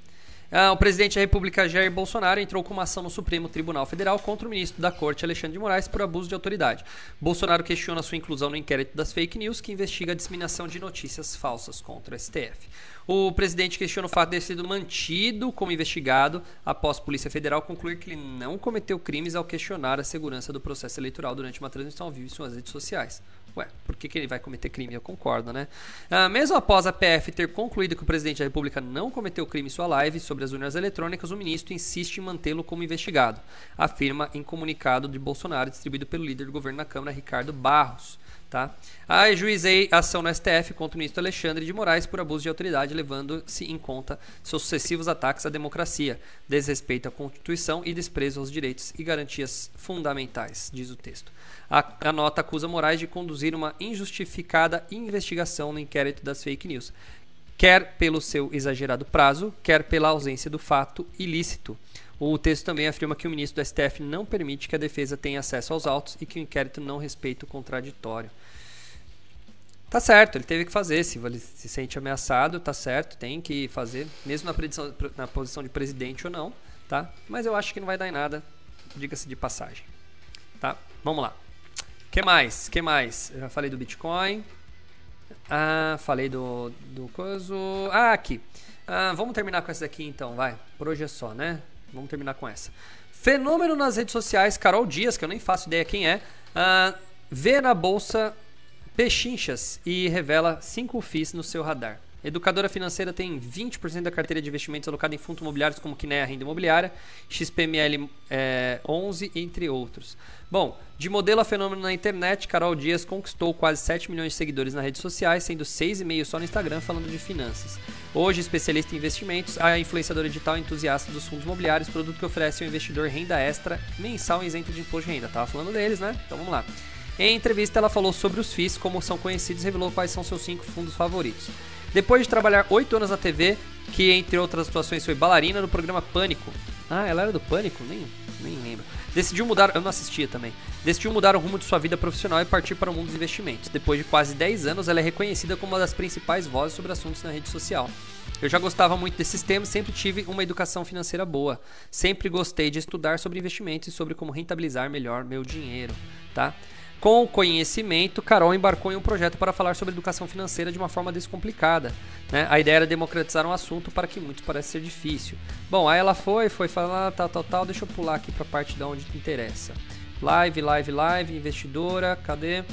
Ah, o presidente da República, Jair Bolsonaro, entrou com uma ação no Supremo Tribunal Federal contra o ministro da Corte, Alexandre de Moraes, por abuso de autoridade. Bolsonaro questiona sua inclusão no inquérito das fake news, que investiga a disseminação de notícias falsas contra o STF. O presidente questiona o fato de ter sido mantido como investigado após a Polícia Federal concluir que ele não cometeu crimes ao questionar a segurança do processo eleitoral durante uma transmissão ao vivo em suas redes sociais. Ué, por que, que ele vai cometer crime? Eu concordo, né? Ah, mesmo após a PF ter concluído que o presidente da República não cometeu crime em sua live sobre as urnas eletrônicas, o ministro insiste em mantê-lo como investigado, afirma em comunicado de Bolsonaro distribuído pelo líder do governo na Câmara, Ricardo Barros. Tá? Ajuizei ação no STF contra o ministro Alexandre de Moraes por abuso de autoridade, levando-se em conta seus sucessivos ataques à democracia, desrespeito à Constituição e desprezo aos direitos e garantias fundamentais, diz o texto. A, a nota acusa Moraes de conduzir uma injustificada investigação no inquérito das fake news, quer pelo seu exagerado prazo, quer pela ausência do fato ilícito. O texto também afirma que o ministro do STF não permite que a defesa tenha acesso aos autos e que o inquérito não respeita o contraditório. Tá certo, ele teve que fazer. Se ele se sente ameaçado, tá certo, tem que fazer, mesmo na, predição, na posição de presidente ou não, tá? Mas eu acho que não vai dar em nada, diga-se de passagem. Tá? Vamos lá. que mais? que mais? Eu já falei do Bitcoin. Ah, falei do, do coisa. Ah, aqui. Ah, vamos terminar com essa daqui então, vai. Por hoje é só, né? Vamos terminar com essa. Fenômeno nas redes sociais, Carol Dias, que eu nem faço ideia quem é, uh, vê na bolsa pechinchas e revela 5 FIIs no seu radar. Educadora financeira tem 20% da carteira de investimentos alocada em fundos imobiliários como Kinea Renda Imobiliária, XPML é, 11, entre outros. Bom, de modelo a fenômeno na internet, Carol Dias conquistou quase 7 milhões de seguidores nas redes sociais, sendo 6,5 só no Instagram falando de finanças. Hoje, especialista em investimentos, a influenciadora digital entusiasta dos fundos imobiliários, produto que oferece ao investidor renda extra mensal isento de imposto de renda. Tava falando deles, né? Então vamos lá. Em entrevista, ela falou sobre os FIIs, como são conhecidos e revelou quais são seus cinco fundos favoritos. Depois de trabalhar oito anos na TV, que entre outras situações foi bailarina no programa Pânico. Ah, ela era do Pânico? Nem, nem lembro. Decidiu mudar, eu não assistia também. Decidiu mudar o rumo de sua vida profissional e partir para o mundo dos investimentos. Depois de quase 10 anos, ela é reconhecida como uma das principais vozes sobre assuntos na rede social. Eu já gostava muito desses temas, sempre tive uma educação financeira boa. Sempre gostei de estudar sobre investimentos e sobre como rentabilizar melhor meu dinheiro, tá? Com o conhecimento, Carol embarcou em um projeto para falar sobre educação financeira de uma forma descomplicada. Né? A ideia era democratizar um assunto para que muitos parece ser difícil. Bom, aí ela foi, foi falar tal, tal, tal. Deixa eu pular aqui para a parte da onde te interessa. Live, live, live, investidora, cadê?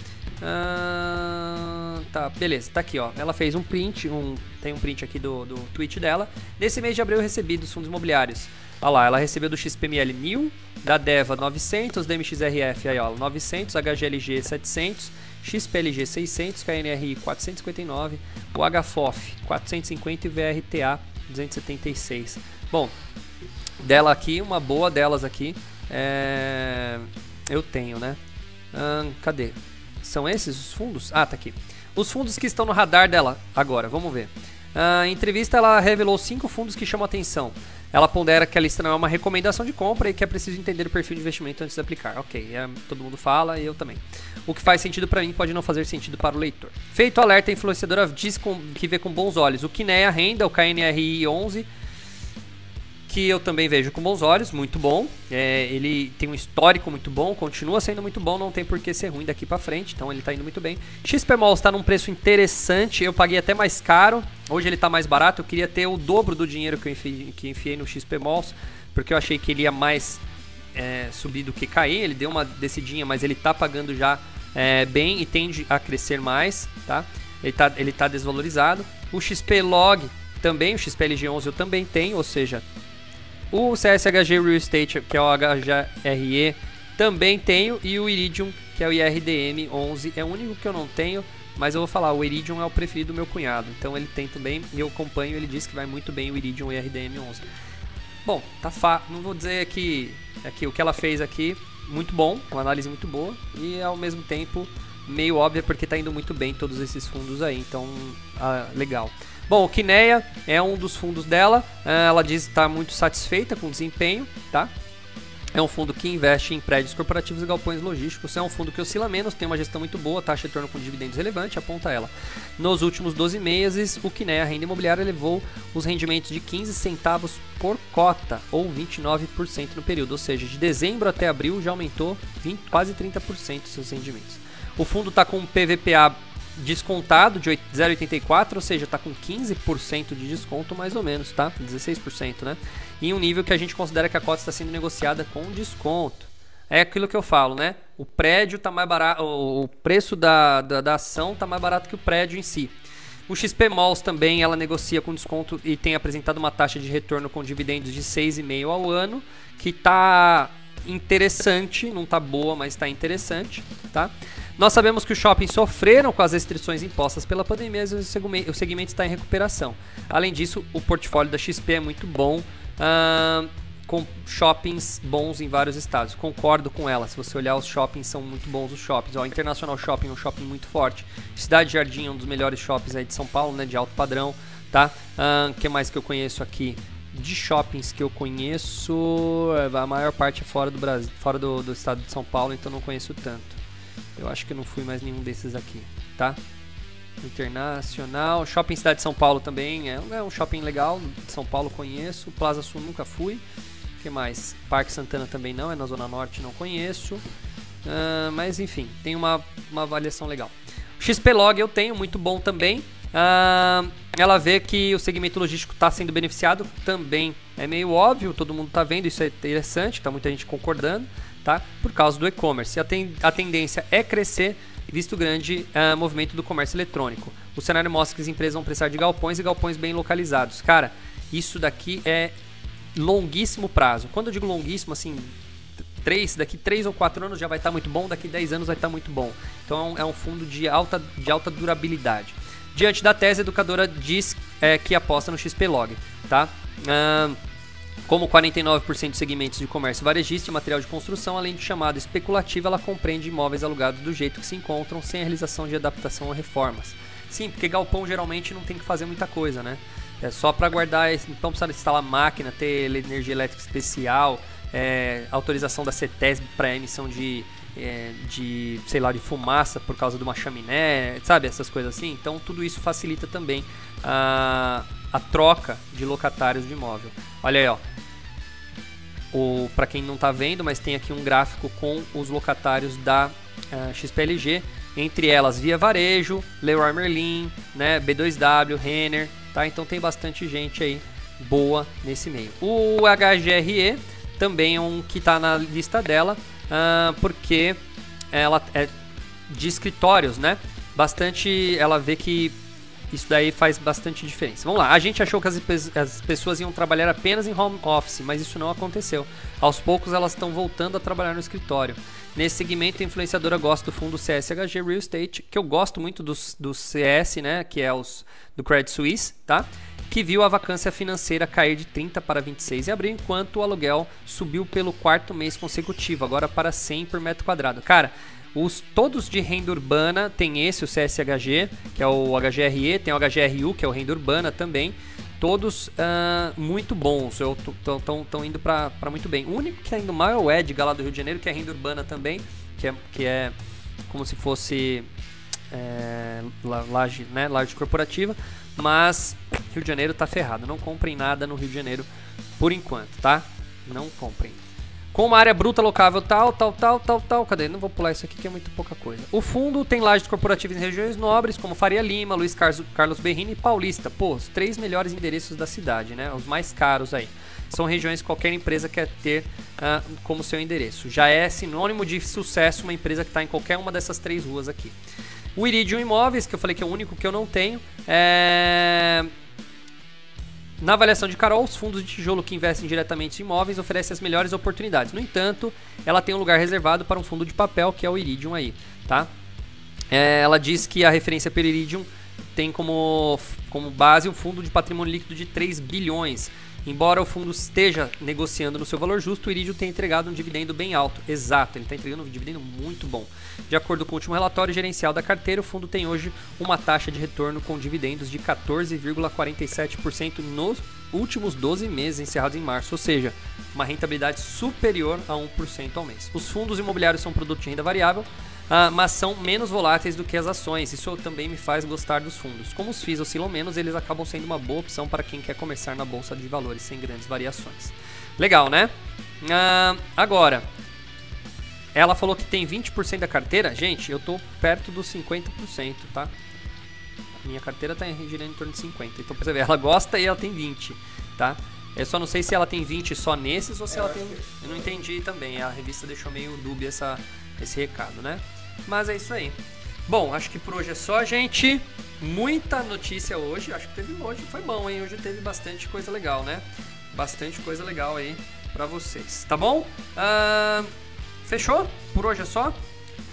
Ah, tá, beleza, tá aqui, ó. Ela fez um print, um, tem um print aqui do, do tweet dela. Nesse mês de abril eu recebi dos fundos imobiliários Olha lá, ela recebeu do XPML 1000, da DEVA 900, da MXRF aí, ó, 900, HGLG 700, XPLG 600, KNRI 459, o HFOF 450 e VRTA 276. Bom, dela aqui, uma boa delas aqui, é... eu tenho, né? Hum, cadê? São esses os fundos? Ah, tá aqui. Os fundos que estão no radar dela agora, vamos ver. Uh, em entrevista, ela revelou cinco fundos que chamam atenção. Ela pondera que a lista não é uma recomendação de compra e que é preciso entender o perfil de investimento antes de aplicar. Ok, é, todo mundo fala e eu também. O que faz sentido para mim pode não fazer sentido para o leitor. Feito alerta, a influenciadora diz com, que vê com bons olhos o Kinea Renda, o KNRI 11 que eu também vejo com bons olhos, muito bom. É, ele tem um histórico muito bom, continua sendo muito bom, não tem por que ser ruim daqui para frente, então ele está indo muito bem. XP Malls está num preço interessante, eu paguei até mais caro, hoje ele está mais barato, eu queria ter o dobro do dinheiro que eu enfiei, que enfiei no XP Malls, porque eu achei que ele ia mais é, subir do que cair, ele deu uma descidinha, mas ele está pagando já é, bem e tende a crescer mais, tá? Ele está ele tá desvalorizado. O XP Log também, o XPLG11 eu também tenho, ou seja, o CSHG Real Estate, que é o HGRE, também tenho. E o Iridium, que é o IRDM 11, é o único que eu não tenho. Mas eu vou falar, o Iridium é o preferido do meu cunhado. Então ele tem também, e eu acompanho, ele diz que vai muito bem o Iridium IRDM 11. Bom, tá fa não vou dizer que, que o que ela fez aqui, muito bom, uma análise muito boa. E ao mesmo tempo, meio óbvia, porque tá indo muito bem todos esses fundos aí. Então, ah, legal. Bom, o Kinea é um dos fundos dela. Eh, ela diz estar muito satisfeita com o desempenho, tá? É um fundo que investe em prédios corporativos e galpões logísticos. É um fundo que oscila menos, tem uma gestão muito boa, taxa de retorno com dividendos relevante, aponta ela. Nos últimos 12 meses, o Kinea, renda imobiliária, levou os rendimentos de 15 centavos por cota, ou 29% no período. Ou seja, de dezembro até abril já aumentou 20, quase 30% dos seus rendimentos. O fundo está com um PVPA descontado de 0,84, ou seja, está com 15% de desconto mais ou menos, tá? 16%, né? Em um nível que a gente considera que a cota está sendo negociada com desconto. é aquilo que eu falo, né? O prédio tá mais barato, o preço da, da, da ação tá mais barato que o prédio em si. O XP Malls também ela negocia com desconto e tem apresentado uma taxa de retorno com dividendos de 6,5 ao ano, que está interessante, não está boa, mas está interessante, tá? Nós sabemos que os shoppings sofreram com as restrições impostas pela pandemia, mas o segmento está em recuperação. Além disso, o portfólio da XP é muito bom. Uh, com shoppings bons em vários estados. Concordo com ela. Se você olhar os shoppings, são muito bons os shoppings. O International Shopping é um shopping muito forte. Cidade Jardim é um dos melhores shoppings aí de São Paulo, né? De alto padrão, tá? O uh, que mais que eu conheço aqui? De shoppings que eu conheço, a maior parte é fora do Brasil, fora do, do estado de São Paulo, então não conheço tanto. Eu acho que não fui mais nenhum desses aqui, tá? Internacional, Shopping Cidade de São Paulo também é, é um shopping legal. São Paulo conheço, Plaza Sul nunca fui que mais? Parque Santana também não, é na Zona Norte, não conheço. Uh, mas enfim, tem uma, uma avaliação legal. XP Log eu tenho, muito bom também. Uh, ela vê que o segmento logístico está sendo beneficiado, também é meio óbvio, todo mundo está vendo, isso é interessante, está muita gente concordando, tá? Por causa do e-commerce. A, ten a tendência é crescer, visto o grande uh, movimento do comércio eletrônico. O cenário mostra que as empresas vão precisar de galpões e galpões bem localizados. Cara, isso daqui é longuíssimo prazo. Quando eu digo longuíssimo, assim, três, daqui 3 ou 4 anos já vai estar tá muito bom, daqui 10 anos vai estar tá muito bom. Então é um fundo de alta, de alta durabilidade. Diante da tese, a educadora diz é, que aposta no XPlog, tá? Uh, como 49% de segmentos de comércio varejista e material de construção, além de chamada especulativa, ela compreende imóveis alugados do jeito que se encontram, sem a realização de adaptação ou reformas. Sim, porque galpão geralmente não tem que fazer muita coisa, né? É só para guardar, então precisa instalar máquina, ter energia elétrica especial, é, autorização da CETESB para emissão de, é, de, sei lá, de fumaça por causa de uma chaminé, sabe, essas coisas assim. Então tudo isso facilita também a, a troca de locatários de imóvel. Olha aí, ó. Para quem não está vendo, mas tem aqui um gráfico com os locatários da uh, é, XPLG, entre elas Via Varejo, Leroy Merlin, né, B2W, Renner, tá? Então tem bastante gente aí boa nesse meio. O HGRE também é um que está na lista dela, uh, porque ela é de escritórios, né? Bastante, ela vê que isso daí faz bastante diferença. Vamos lá, a gente achou que as, as, pessoas iam trabalhar apenas em home office, mas isso não aconteceu. Aos poucos elas estão voltando a trabalhar no escritório. Nesse segmento, a influenciadora gosta do fundo CSHG Real Estate, que eu gosto muito do CS, né, que é os do Credit Suisse, tá? Que viu a vacância financeira cair de 30 para 26 em abril, enquanto o aluguel subiu pelo quarto mês consecutivo, agora para 100 por metro quadrado. Cara, os todos de renda urbana tem esse, o CSHG, que é o HGRE, tem o HGRU, que é o renda urbana também todos uh, muito bons, estão indo para muito bem. O único que está indo mal é o Edgar lá do Rio de Janeiro, que é renda urbana também, que é, que é como se fosse é, laje, né, laje corporativa, mas Rio de Janeiro está ferrado. Não comprem nada no Rio de Janeiro por enquanto, tá? Não comprem com uma área bruta locável tal, tal, tal, tal, tal. Cadê? Não vou pular isso aqui que é muito pouca coisa. O fundo tem lajes corporativas em regiões nobres, como Faria Lima, Luiz Carlos Berrini e Paulista. Pô, os três melhores endereços da cidade, né? Os mais caros aí. São regiões que qualquer empresa quer ter uh, como seu endereço. Já é sinônimo de sucesso uma empresa que está em qualquer uma dessas três ruas aqui. O Iridium Imóveis, que eu falei que é o único que eu não tenho, é na avaliação de Carol, os fundos de tijolo que investem diretamente em imóveis oferecem as melhores oportunidades. No entanto, ela tem um lugar reservado para um fundo de papel, que é o Iridium aí, tá? É, ela diz que a referência pelo Iridium tem como, como base um fundo de patrimônio líquido de 3 bilhões, Embora o fundo esteja negociando no seu valor justo, o Iridium tem entregado um dividendo bem alto. Exato, ele está entregando um dividendo muito bom. De acordo com o último relatório gerencial da carteira, o fundo tem hoje uma taxa de retorno com dividendos de 14,47% nos últimos 12 meses encerrados em março, ou seja, uma rentabilidade superior a 1% ao mês. Os fundos imobiliários são um produto de renda variável, uh, mas são menos voláteis do que as ações. Isso também me faz gostar dos fundos. Como os FIIs oscilam menos, eles acabam sendo uma boa opção para quem quer começar na bolsa de valores sem grandes variações. Legal, né? Uh, agora, ela falou que tem 20% da carteira. Gente, eu tô perto dos 50%, tá? Minha carteira tá girando em torno de 50. Então, pra você ver, ela gosta e ela tem 20, tá? Eu só não sei se ela tem 20 só nesses ou se ela tem. Eu não entendi também. A revista deixou meio dúbia essa, esse recado, né? Mas é isso aí. Bom, acho que por hoje é só, gente. Muita notícia hoje. Acho que teve hoje. Foi bom, hein? Hoje teve bastante coisa legal, né? Bastante coisa legal aí pra vocês. Tá bom? Uh, fechou? Por hoje é só?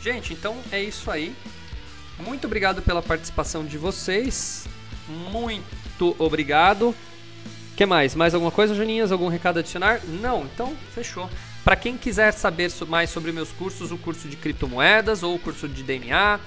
Gente, então é isso aí. Muito obrigado pela participação de vocês. Muito obrigado. que mais? Mais alguma coisa, Juninhas? Algum recado adicionar? Não, então fechou. Para quem quiser saber mais sobre meus cursos, o curso de criptomoedas ou o curso de DNA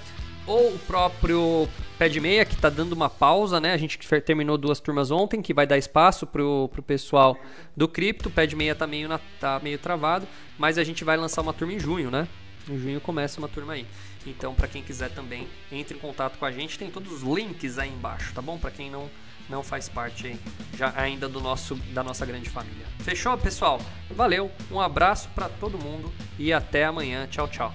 ou o próprio Pé de Meia, que está dando uma pausa, né? A gente terminou duas turmas ontem, que vai dar espaço pro, pro pessoal do cripto. O Pé de Meia tá meio, tá meio travado, mas a gente vai lançar uma turma em junho, né? Em junho começa uma turma aí. Então, para quem quiser também, entre em contato com a gente. Tem todos os links aí embaixo, tá bom? Para quem não não faz parte já ainda do nosso da nossa grande família. Fechou, pessoal? Valeu. Um abraço para todo mundo e até amanhã. Tchau, tchau.